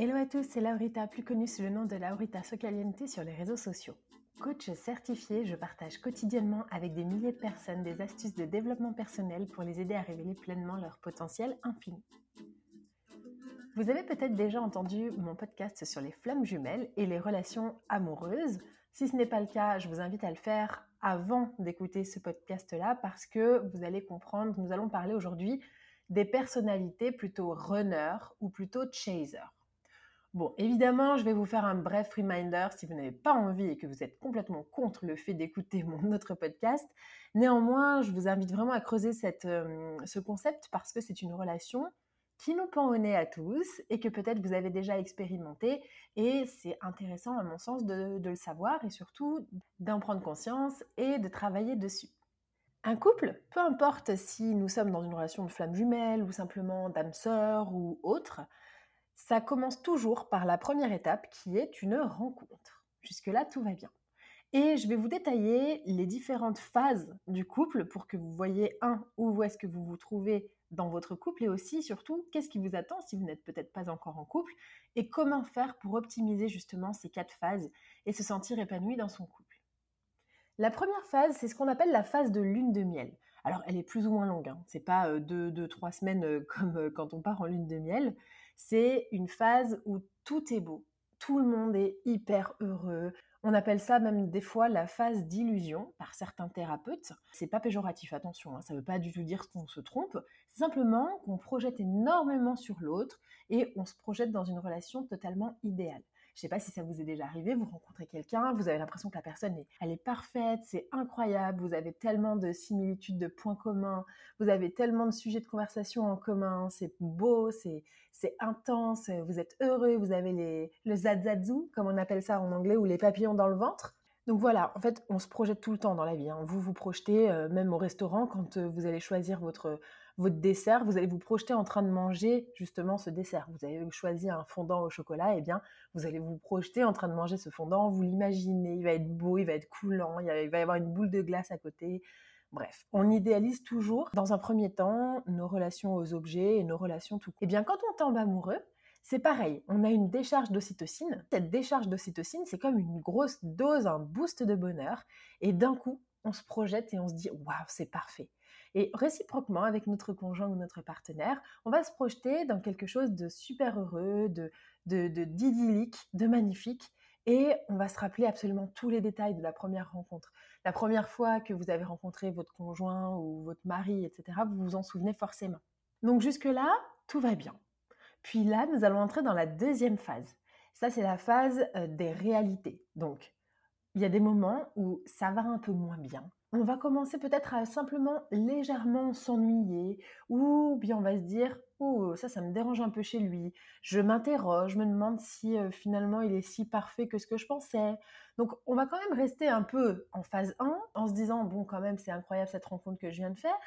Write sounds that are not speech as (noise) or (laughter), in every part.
Hello à tous, c'est Laurita, plus connue sous le nom de Laurita Socaliente sur les réseaux sociaux. Coach certifié, je partage quotidiennement avec des milliers de personnes des astuces de développement personnel pour les aider à révéler pleinement leur potentiel infini. Vous avez peut-être déjà entendu mon podcast sur les flammes jumelles et les relations amoureuses. Si ce n'est pas le cas, je vous invite à le faire avant d'écouter ce podcast-là parce que vous allez comprendre, nous allons parler aujourd'hui des personnalités plutôt runner ou plutôt chaser. Bon, évidemment, je vais vous faire un bref reminder si vous n'avez pas envie et que vous êtes complètement contre le fait d'écouter (laughs) mon autre podcast. Néanmoins, je vous invite vraiment à creuser euh, ce concept parce que c'est une relation qui nous pend au nez à tous et que peut-être vous avez déjà expérimenté. Et c'est intéressant, à mon sens, de, de le savoir et surtout d'en prendre conscience et de travailler dessus. Un couple, peu importe si nous sommes dans une relation de flamme jumelle ou simplement d'âme sœur ou autre, ça commence toujours par la première étape qui est une rencontre. Jusque-là, tout va bien. Et je vais vous détailler les différentes phases du couple pour que vous voyez, un, où est-ce que vous vous trouvez dans votre couple et aussi, surtout, qu'est-ce qui vous attend si vous n'êtes peut-être pas encore en couple et comment faire pour optimiser justement ces quatre phases et se sentir épanoui dans son couple. La première phase, c'est ce qu'on appelle la phase de lune de miel. Alors, elle est plus ou moins longue, hein. c'est pas euh, deux, deux, trois semaines euh, (laughs) comme euh, quand on part en lune de miel. C'est une phase où tout est beau, tout le monde est hyper heureux. On appelle ça même des fois la phase d'illusion par certains thérapeutes. C'est pas péjoratif, attention, hein, ça veut pas du tout dire qu'on se trompe. C'est simplement qu'on projette énormément sur l'autre et on se projette dans une relation totalement idéale. Je sais pas si ça vous est déjà arrivé, vous rencontrez quelqu'un, vous avez l'impression que la personne est, elle est parfaite, c'est incroyable, vous avez tellement de similitudes, de points communs, vous avez tellement de sujets de conversation en commun, c'est beau, c'est c'est intense, vous êtes heureux, vous avez les, le zazazou, comme on appelle ça en anglais, ou les papillons dans le ventre. Donc voilà, en fait, on se projette tout le temps dans la vie. hein. Vous vous projetez, euh, même au restaurant, quand euh, vous allez choisir votre, votre dessert, vous allez vous projeter en train de manger justement ce dessert. Vous avez choisi un fondant au chocolat, et bien vous allez vous projeter en train de manger ce fondant, vous l'imaginez, il va être beau, il va être coulant, il va y avoir une boule de glace à côté. Bref, on idéalise toujours, dans un premier temps, nos relations aux objets et nos relations tout court. Et bien quand on tombe amoureux, c'est pareil, on a une décharge d'ocytocine. Cette décharge d'ocytocine, c'est comme une grosse dose, un boost de bonheur. Et d'un coup, on se projette et on se dit waouh, c'est parfait. Et réciproquement, avec notre conjoint ou notre partenaire, on va se projeter dans quelque chose de super heureux, de de- de- d'idyllique, de, magnifique. Et on va se rappeler absolument tous les détails de la première rencontre. La première fois que vous avez rencontré votre conjoint ou votre mari, etc., vous vous en souvenez forcément. Donc jusque-là, tout va bien. Puis là, nous allons entrer dans la deuxième phase. Ça, c'est la phase euh, des réalités. Donc, il y a des moments où ça va un peu moins bien. On va commencer peut-être à simplement légèrement s'ennuyer, ou bien on va se dire, oh, ça, ça me dérange un peu chez lui. Je m'interroge, je me demande si finalement il est si parfait que ce que je pensais. Donc, on va quand même rester un peu en phase 1, en se disant, bon, quand même, c'est incroyable cette rencontre que je viens de faire.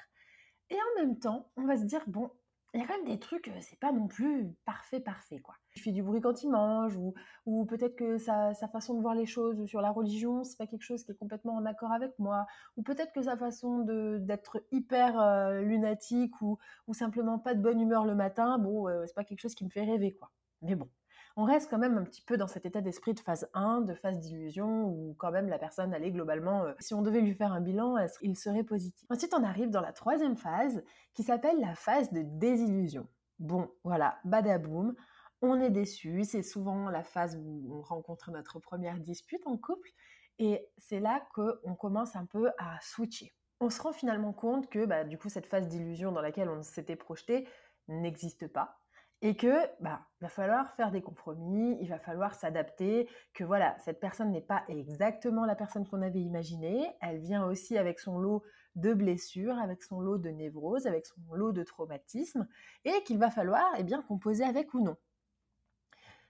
Et en même temps, on va se dire, bon, il y a quand même des trucs, c'est pas non plus parfait, parfait, quoi. Il fait du bruit quand il mange, ou, ou peut-être que sa, sa, façon de voir les choses sur la religion, c'est pas quelque chose qui est complètement en accord avec moi, ou peut-être que sa façon d'être hyper lunatique, ou, ou simplement pas de bonne humeur le matin, bon, c'est pas quelque chose qui me fait rêver, quoi. Mais bon, on reste quand même un petit peu dans cet état d'esprit de phase 1, de phase d'illusion, où quand même la personne allait globalement, euh, si on devait lui faire un bilan, il serait positif? Ensuite, on arrive dans la troisième phase, qui s'appelle la phase de désillusion. Bon, voilà, badaboum, on est déçu, c'est souvent la phase où on rencontre notre première dispute en couple, et c'est là qu'on commence un peu à switcher. On se rend finalement compte que bah, du coup cette phase d'illusion dans laquelle on s'était projeté n'existe pas, et que bah va falloir faire des compromis, il va falloir s'adapter, que voilà, cette personne n'est pas exactement la personne qu'on avait imaginée, elle vient aussi avec son lot de blessures, avec son lot de névroses, avec son lot de traumatismes et qu'il va falloir eh bien composer avec ou non.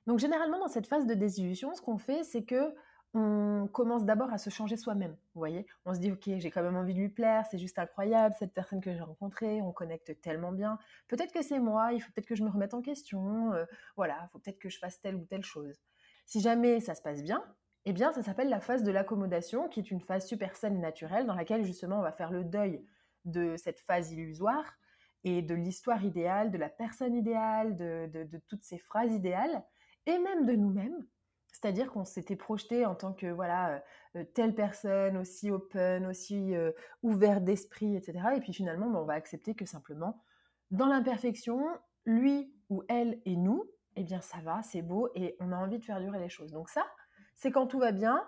Donc généralement dans cette phase de désillusion, ce qu'on fait c'est que on commence d'abord à se changer soi-même. Vous voyez, on se dit ok, j'ai quand même envie de lui plaire, c'est juste incroyable cette personne que j'ai rencontrée, on connecte tellement bien. Peut-être que c'est moi, il faut peut-être que je me remette en question. Euh, voilà, il faut peut-être que je fasse telle ou telle chose. Si jamais ça se passe bien, eh bien ça s'appelle la phase de l'accommodation, qui est une phase super saine et naturelle dans laquelle justement on va faire le deuil de cette phase illusoire et de l'histoire idéale, de la personne idéale, de toutes ces phrases idéales, et même de nous-mêmes c'est-à-dire qu'on s'était projeté en tant que voilà euh, euh, telle personne aussi open, aussi euh, ouvert d'esprit, etc. Et puis finalement, ben, on va accepter que simplement, dans l'imperfection, lui ou elle et nous, eh bien ça va, c'est beau et on a envie de faire durer les choses. Donc ça, c'est quand tout va bien.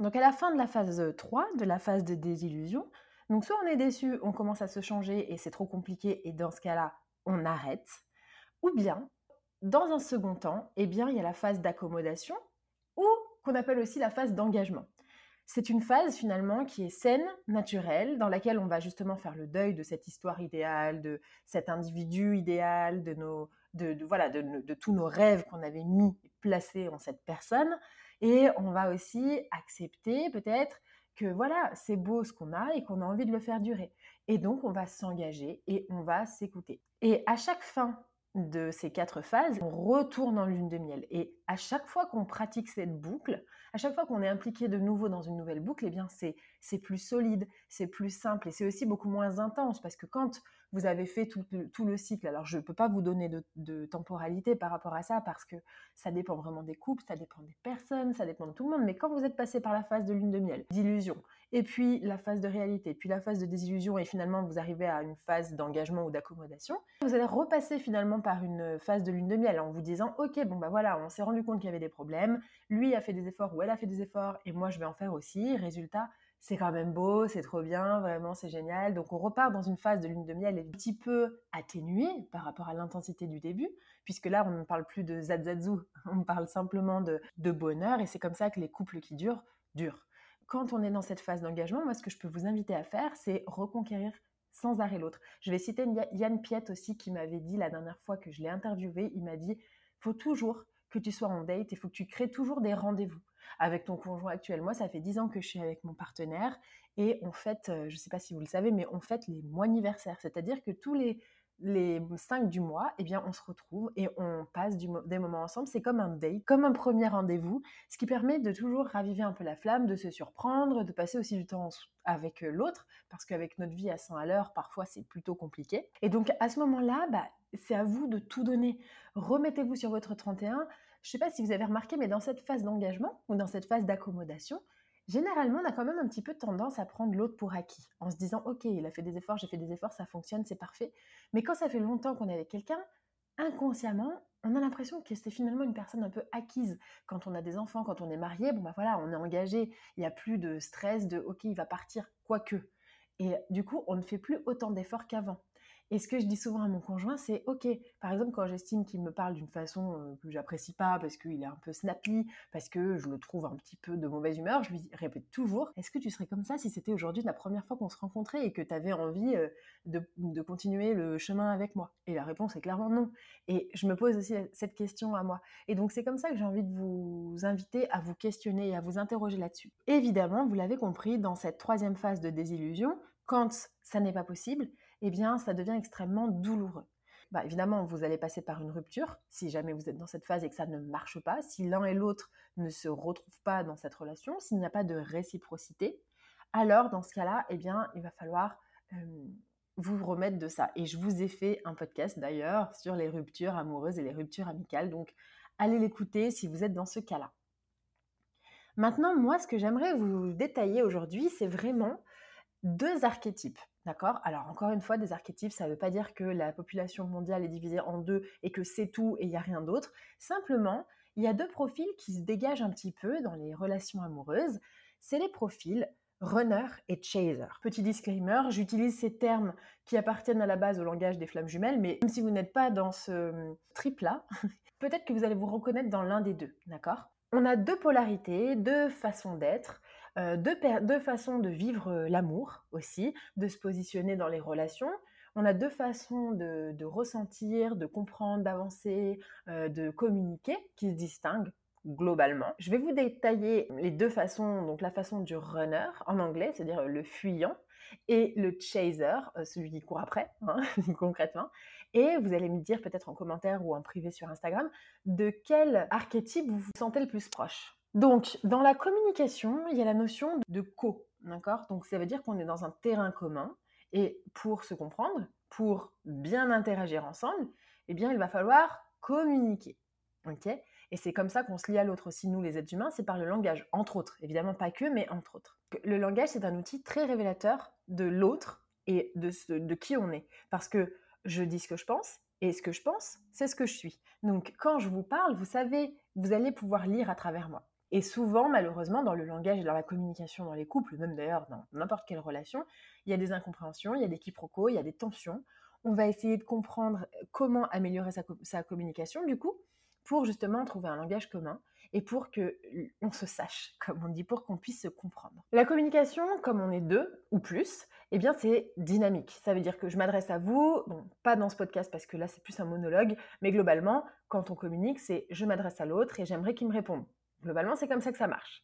Donc à la fin de la phase 3, de la phase de désillusion, donc soit on est déçu, on commence à se changer et c'est trop compliqué et dans ce cas-là, on arrête. Ou bien dans un second temps, eh bien, il y a la phase d'accommodation ou qu'on appelle aussi la phase d'engagement. C'est une phase finalement qui est saine, naturelle, dans laquelle on va justement faire le deuil de cette histoire idéale, de cet individu idéal, de nos, de, voilà, de, tous nos rêves qu'on avait mis, placés en cette personne, et on va aussi accepter peut-être que voilà, c'est beau ce qu'on a et qu'on a envie de le faire durer. Et donc on va s'engager et on va s'écouter. Et à chaque fin de ces quatre phases, on retourne en lune de miel. Et à chaque fois qu'on pratique cette boucle, à chaque fois qu'on est impliqué de nouveau dans une nouvelle boucle, eh bien c'est c'est plus solide, c'est plus simple et c'est aussi beaucoup moins intense parce que quand vous avez fait tout, le cycle, alors je ne peux pas vous donner de, temporalité par rapport à ça parce que ça dépend vraiment des couples, ça dépend des personnes, ça dépend de tout le monde, mais quand vous êtes passé par la phase de lune de miel, d'illusion, et puis la phase de réalité, puis la phase de désillusion et finalement vous arrivez à une phase d'engagement ou d'accommodation, vous allez repasser finalement par une phase de lune de miel en vous disant ok bon bah voilà on s'est rendu compte qu'il y avait des problèmes, lui a fait des efforts ou elle a fait des efforts et moi je vais en faire aussi, résultat c'est quand même beau, c'est trop bien, vraiment c'est génial. Donc on repart dans une phase de lune de miel un petit peu atténuée par rapport à l'intensité du début, puisque là on ne parle plus de zazazou, (laughs) on parle simplement de, de bonheur et c'est comme ça que les couples qui durent durent. Quand on est dans cette phase d'engagement, moi ce que je peux vous inviter à faire, c'est reconquérir sans arrêt l'autre. Je vais citer Yann Piet aussi qui m'avait dit la dernière fois que je l'ai interviewé, il m'a dit faut toujours que tu sois en date, il faut que tu crées toujours des rendez-vous avec ton conjoint actuel. Moi, ça fait 10 ans que je suis avec mon partenaire et on fête, euh, je ne sais pas si vous le savez, mais on fête les mois anniversaires. C'est-à-dire que tous les, les 5 du mois, eh bien, on se retrouve et on passe des moments ensemble. C'est comme un date, comme un premier rendez-vous, ce qui permet de toujours raviver un peu la flamme, de se surprendre, de passer aussi du temps avec euh, l'autre, parce qu'avec notre vie à 100 à l'heure, parfois c'est plutôt compliqué. Et donc à ce moment-là, bah, c'est à vous de tout donner. Remettez-vous sur votre 31. Je ne sais pas si vous avez remarqué, mais dans cette phase d'engagement ou dans cette phase d'accommodation, généralement, on a quand même un petit peu tendance à prendre l'autre pour acquis, en se disant, OK, il a fait des efforts, j'ai fait des efforts, ça fonctionne, c'est parfait. Mais quand ça fait longtemps qu'on est avec quelqu'un, inconsciemment, on a l'impression que c'est finalement une personne un peu acquise. Quand on a des enfants, quand on est marié, bon bah voilà, on est engagé, il n'y a plus de stress de OK, il va partir, quoique. Et du coup, on ne fait plus autant d'efforts qu'avant. Et ce que je dis souvent à mon conjoint, c'est OK, par exemple, quand j'estime qu'il me parle d'une façon que j'apprécie pas, parce qu'il est un peu snappy, parce que je le trouve un petit peu de mauvaise humeur, je lui répète toujours Est-ce que tu serais comme ça si c'était aujourd'hui la première fois qu'on se rencontrait et que tu avais envie de, continuer le chemin avec moi? Et la réponse est clairement non. Et je me pose aussi cette question à moi. Et donc, c'est comme ça que j'ai envie de vous inviter à vous questionner et à vous interroger là-dessus. Évidemment, vous l'avez compris, dans cette troisième phase de désillusion, Quand ça n'est pas possible, eh bien, ça devient extrêmement douloureux. Bah, évidemment, vous allez passer par une rupture si jamais vous êtes dans cette phase et que ça ne marche pas, si l'un et l'autre ne se retrouvent pas dans cette relation, s'il n'y a pas de réciprocité, alors dans ce cas-là, eh bien, il va falloir vous remettre de ça. Et je vous ai fait un podcast d'ailleurs sur les ruptures amoureuses et les ruptures amicales, donc allez l'écouter si vous êtes dans ce cas-là. Maintenant, moi, ce que j'aimerais vous détailler aujourd'hui, c'est vraiment deux archétypes. D'accord? Alors, encore une fois, des archétypes, ça ne veut pas dire que la population mondiale est divisée en deux et que c'est tout et il n'y a rien d'autre. Simplement, il y a deux profils qui se dégagent un petit peu dans les relations amoureuses. C'est les profils runner et chaser. Petit disclaimer, j'utilise ces termes qui appartiennent à la base au langage des flammes jumelles, mais même si vous n'êtes pas dans ce trip-là, (laughs) peut-être que vous allez vous reconnaître dans l'un des deux, d'accord? On a deux polarités, deux façons d'être, euh, deux, façons de vivre euh, l'amour aussi, de se positionner dans les relations. On a deux façons de, ressentir, de comprendre, d'avancer, euh, de communiquer qui se distinguent globalement. Je vais vous détailler les deux façons, donc la façon du runner en anglais, c'est-à-dire le fuyant, et le chaser, celui qui court après, hein, (laughs) concrètement. Et vous allez me dire peut-être en commentaire ou en privé sur Instagram de quel archétype vous vous sentez le plus proche. Donc, dans la communication, il y a la notion de co, d'accord? Donc, ça veut dire qu'on est dans un terrain commun et pour se comprendre, pour bien interagir ensemble, eh bien, il va falloir communiquer, ok? Et c'est comme ça qu'on se lie à l'autre aussi, nous les êtres humains, c'est par le langage, entre autres, évidemment pas que, mais entre autres. Le langage, c'est un outil très révélateur de l'autre et de, de qui on est, parce que je dis ce que je pense, et ce que je pense, c'est ce que je suis. Donc, quand je vous parle, vous savez, vous allez pouvoir lire à travers moi. Et souvent, malheureusement, dans le langage et dans la communication dans les couples, même d'ailleurs dans n'importe quelle relation, il y a des incompréhensions, il y a des quiproquos, il y a des tensions. On va essayer de comprendre comment améliorer sa, communication, du coup, pour justement trouver un langage commun et pour que on se sache, (laughs) comme on dit, pour qu'on puisse se comprendre. La communication, comme on est deux ou plus, eh bien c'est dynamique. Ça veut dire que je m'adresse à vous, pas dans ce podcast parce que là c'est plus un monologue, mais globalement, quand on communique, c'est je m'adresse à l'autre et j'aimerais qu'il me réponde. Globalement, c'est comme ça que ça marche.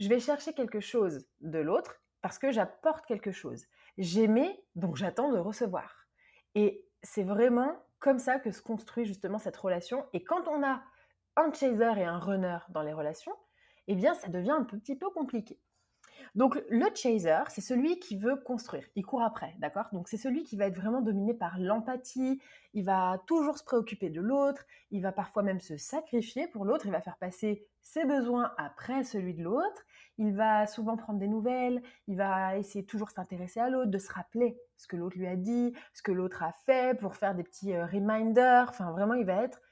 Je vais chercher quelque chose de l'autre parce que j'apporte quelque chose. J'aimais, donc j'attends de recevoir. Et c'est vraiment comme ça que se construit justement cette relation. Et quand on a un chaser et un runner dans les relations, eh bien, ça devient un petit peu compliqué. Donc le chaser, c'est celui qui veut construire, il court après, d'accord? Donc c'est celui qui va être vraiment dominé par l'empathie, il va toujours se préoccuper de l'autre, il va parfois même se sacrifier pour l'autre, il va faire passer ses besoins après celui de l'autre, il va souvent prendre des nouvelles, il va essayer toujours s'intéresser à l'autre, de se rappeler ce que l'autre lui a dit, ce que l'autre a fait pour faire des petits euh, reminders, enfin vraiment il va être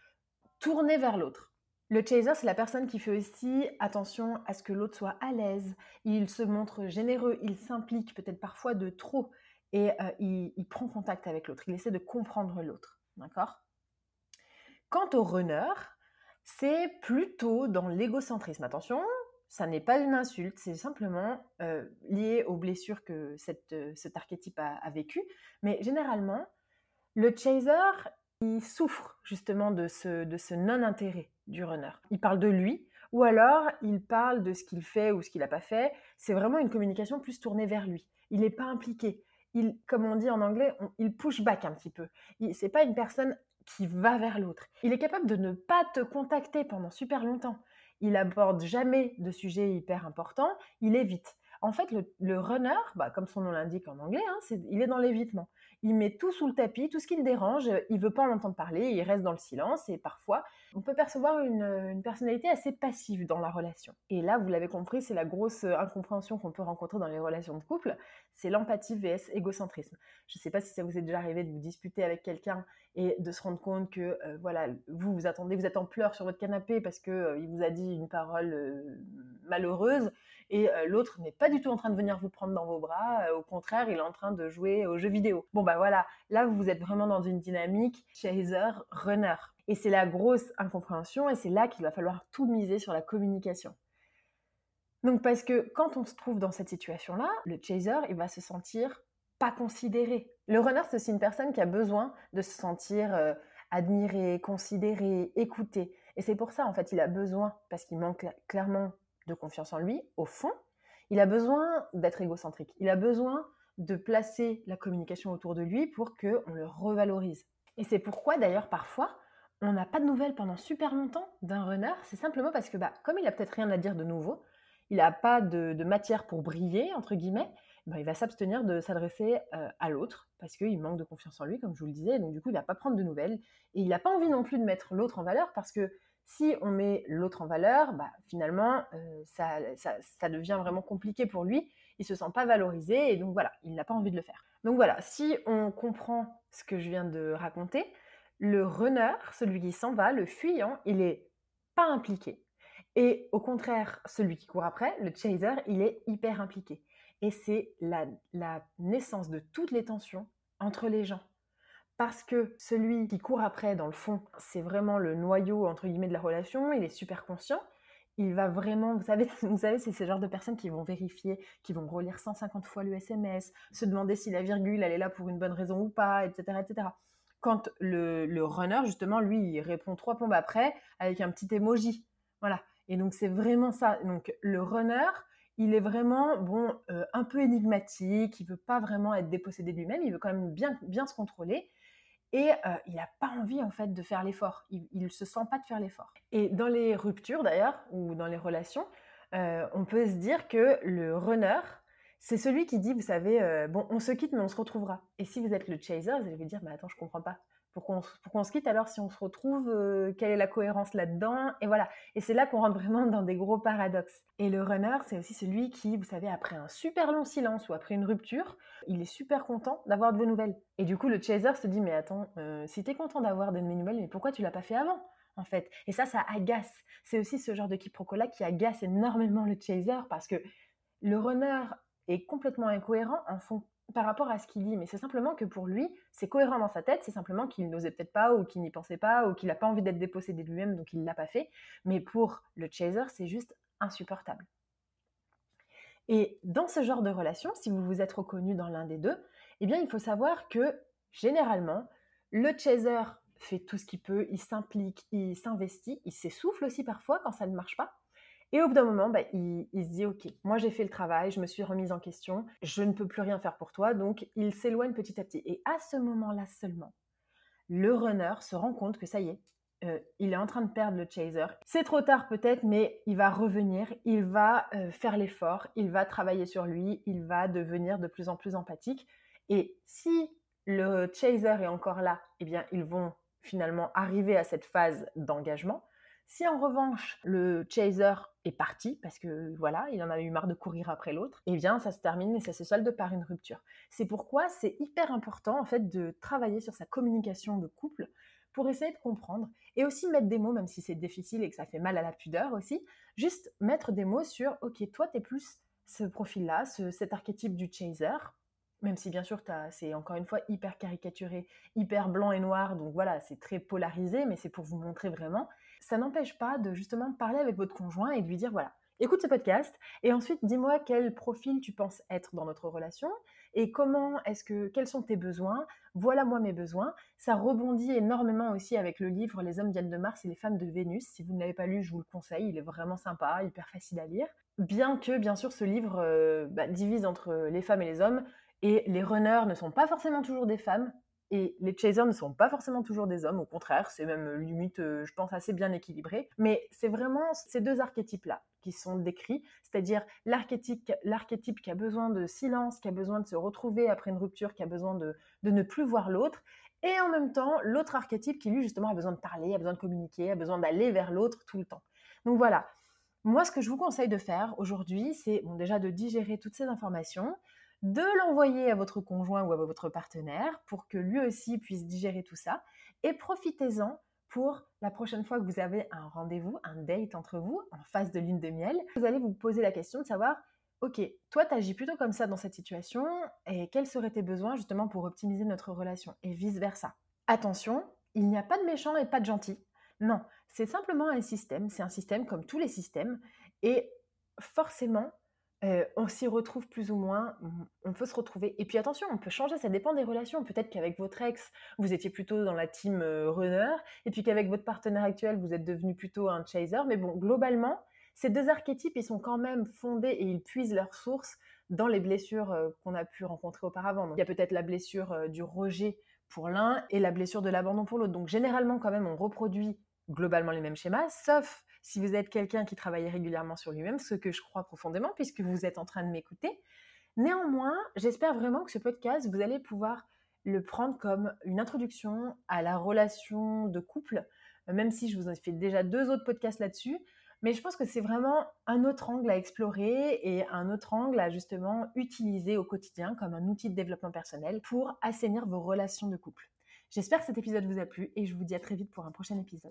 tourné vers l'autre. Le chaser, c'est la personne qui fait aussi attention à ce que l'autre soit à l'aise. Il se montre généreux, il s'implique peut-être parfois de trop et euh, il, il, prend contact avec l'autre. Il essaie de comprendre l'autre. D'accord? Quant au runner, c'est plutôt dans l'égocentrisme. Attention, ça n'est pas une insulte, c'est simplement euh, lié aux blessures que euh, cet archétype a, a vécues. Mais généralement, le chaser, il souffre justement de ce, ce non-intérêt du runner. Il parle de lui, ou alors il parle de ce qu'il fait ou ce qu'il n'a pas fait. C'est vraiment une communication plus tournée vers lui. Il n'est pas impliqué. Il, comme on dit en anglais, il push back un petit peu. C'est pas une personne qui va vers l'autre. Il est capable de ne pas te contacter pendant super longtemps. Il aborde jamais de sujets hyper importants. Il évite. En fait, le, runner, bah, comme son nom l'indique en anglais, hein, il est dans l'évitement il met tout sous le tapis, tout ce qui le dérange, il veut pas en entendre parler, il reste dans le silence et parfois on peut percevoir une, personnalité assez passive dans la relation. Et là, vous l'avez compris, c'est la grosse incompréhension qu'on peut rencontrer dans les relations de couple, c'est l'empathie vs égocentrisme. Je ne sais pas si ça vous est déjà arrivé de vous disputer avec quelqu'un et de se rendre compte que euh, voilà, vous vous attendez, vous êtes en pleurs sur votre canapé parce que euh, il vous a dit une parole euh, malheureuse et l'autre n'est pas du tout en train de venir vous prendre dans vos bras, au contraire, il est en train de jouer aux jeux vidéo. Bon bah voilà, là vous êtes vraiment dans une dynamique chaser runner. Et c'est la grosse incompréhension et c'est là qu'il va falloir tout miser sur la communication. Donc parce que quand on se trouve dans cette situation-là, le chaser, il va se sentir pas considéré. Le runner, c'est aussi une personne qui a besoin de se sentir euh, admiré, considéré, écouté. Et c'est pour ça, en fait, il a besoin, parce qu'il manque clairement de confiance en lui, au fond, il a besoin d'être égocentrique. Il a besoin de placer la communication autour de lui pour qu'on le revalorise. Et c'est pourquoi d'ailleurs parfois on n'a pas de nouvelles pendant super longtemps d'un runner, c'est simplement parce que bah, comme il a peut-être rien à dire de nouveau, il n'a pas de, matière pour briller, entre guillemets, bah, il va s'abstenir de s'adresser euh, à l'autre parce qu'il manque de confiance en lui, comme je vous le disais, donc du coup il va pas prendre de nouvelles et il n'a pas envie non plus de mettre l'autre en valeur parce que si on met l'autre en valeur, bah, finalement euh, ça, devient vraiment compliqué pour lui, il se sent pas valorisé et donc voilà, il n'a pas envie de le faire. Donc voilà, si on comprend ce que je viens de raconter, le runner, celui qui s'en va, le fuyant, il est pas impliqué. Et au contraire, celui qui court après, le chaser, il est hyper impliqué. Et c'est la, naissance de toutes les tensions entre les gens. Parce que celui qui court après, dans le fond, c'est vraiment le noyau, entre guillemets, de la relation, il est super conscient, il va vraiment, vous savez, (laughs) vous savez c'est ce genre de personnes qui vont vérifier, qui vont relire 150 fois le SMS, se demander si la virgule, elle est là pour une bonne raison ou pas, etc. etc. Quand le, runner, justement, lui, il répond trois plombes après avec un petit emoji. Voilà. Et donc, c'est vraiment ça. Donc, le runner, il est vraiment bon, euh, un peu énigmatique, il veut pas vraiment être dépossédé de lui-même, il veut quand même bien, bien se contrôler. Et euh, il n'a pas envie en fait de faire l'effort. Il ne se sent pas de faire l'effort. Et dans les ruptures d'ailleurs, ou dans les relations, euh, on peut se dire que le runner, c'est celui qui dit, vous savez, bon, on se quitte mais on se retrouvera. Et si vous êtes le chaser, vous allez vous dire, mais attends, je comprends pas pour qu'on se quitte alors si on se retrouve euh, Quelle est la cohérence là-dedans Et voilà. Et c'est là qu'on rentre vraiment dans des gros paradoxes. Et le runner, c'est aussi celui qui, vous savez, après un super long silence ou après une rupture, il est super content d'avoir de vos nouvelles. Et du coup, le chaser se dit, mais attends, euh, si t'es content d'avoir de mes nouvelles, mais pourquoi tu l'as pas fait avant en fait? Et ça, ça agace. C'est aussi ce genre de quiproquo-là qui agace énormément le chaser parce que le runner est complètement incohérent en, fond, par rapport à ce qu'il dit, mais c'est simplement que pour lui, c'est cohérent dans sa tête, c'est simplement qu'il n'osait peut-être pas, ou qu'il n'y pensait pas, ou qu'il n'a pas envie d'être dépossédé de lui-même, donc il ne l'a pas fait. Mais pour le chaser, c'est juste insupportable. Et dans ce genre de relation, si vous vous êtes reconnu dans l'un des deux, eh bien, il faut savoir que généralement, le chaser fait tout ce qu'il peut, il s'implique, il s'investit, il s'essouffle aussi parfois quand ça ne marche pas. Et au bout d'un moment, bah, il, se dit, OK, moi j'ai fait le travail, je me suis remise en question, je ne peux plus rien faire pour toi, donc il s'éloigne petit à petit. Et à ce moment-là seulement, le runner se rend compte que ça y est, euh, il est en train de perdre le chaser. C'est trop tard peut-être, mais il va revenir, il va euh, faire l'effort, il va travailler sur lui, il va devenir de plus en plus empathique. Et si le chaser est encore là, eh bien, ils vont finalement arriver à cette phase d'engagement. Si en revanche le chaser est parti parce que voilà, il en a eu marre de courir après l'autre, eh bien ça se termine et ça se solde par une rupture. C'est pourquoi c'est hyper important en fait de travailler sur sa communication de couple pour essayer de comprendre et aussi mettre des mots même si c'est difficile et que ça fait mal à la pudeur aussi, juste mettre des mots sur OK, toi tu es plus ce profil-là, cet archétype du chaser, même si bien sûr c'est encore une fois hyper caricaturé, hyper blanc et noir, donc voilà, c'est très polarisé, mais c'est pour vous montrer vraiment. Ça n'empêche pas de justement parler avec votre conjoint et de lui dire voilà, écoute ce podcast et ensuite dis-moi quel profil tu penses être dans notre relation et comment est-ce que quels sont tes besoins voilà moi mes besoins. Ça rebondit énormément aussi avec le livre les hommes viennent de Mars et les femmes de Vénus. Si vous ne l'avez pas lu je vous le conseille il est vraiment sympa hyper facile à lire. Bien que bien sûr ce livre euh, bah, divise entre les femmes et les hommes et les runners ne sont pas forcément toujours des femmes et les chasers ne sont pas forcément toujours des hommes, au contraire, c'est même euh, limite, euh, je pense, assez bien équilibré. Mais c'est vraiment ces deux archétypes-là qui sont décrits, c'est-à-dire l'archétype, l'archétype qui a besoin de silence, qui a besoin de se retrouver après une rupture, qui a besoin de, ne plus voir l'autre, et en même temps l'autre archétype qui lui justement a besoin de parler, a besoin de communiquer, a besoin d'aller vers l'autre tout le temps. Donc voilà. Moi, ce que je vous conseille de faire aujourd'hui, c'est bon, déjà de digérer toutes ces informations, de l'envoyer à votre conjoint ou à votre partenaire pour que lui aussi puisse digérer tout ça. Et profitez-en pour la prochaine fois que vous avez un rendez-vous, un date entre vous, en phase de lune de miel. Vous allez vous poser la question de savoir, ok, toi tu agis plutôt comme ça dans cette situation, et quels seraient tes besoins justement pour optimiser notre relation, et vice-versa. Attention, il n'y a pas de méchant et pas de gentil. Non, c'est simplement un système, c'est un système comme tous les systèmes, et forcément, on s'y retrouve plus ou moins, on peut se retrouver. Et puis attention, on peut changer, ça dépend des relations. Peut-être qu'avec votre ex, vous étiez plutôt dans la team runner, et puis qu'avec votre partenaire actuel, vous êtes devenu plutôt un chaser. Mais bon, globalement, ces deux archétypes, ils sont quand même fondés et ils puisent leur source dans les blessures qu'on a pu rencontrer auparavant. il y a peut-être la blessure du rejet pour l'un et la blessure de l'abandon pour l'autre. Donc généralement, quand même, on reproduit globalement les mêmes schémas, sauf si vous êtes quelqu'un qui travaille régulièrement sur lui-même, ce que je crois profondément puisque vous êtes en train de m'écouter. Néanmoins, j'espère vraiment que ce podcast, vous allez pouvoir le prendre comme une introduction à la relation de couple, même si je vous ai fait déjà deux autres podcasts là-dessus. Mais je pense que c'est vraiment un autre angle à explorer et un autre angle à justement utiliser au quotidien comme un outil de développement personnel pour assainir vos relations de couple. J'espère que cet épisode vous a plu et je vous dis à très vite pour un prochain épisode.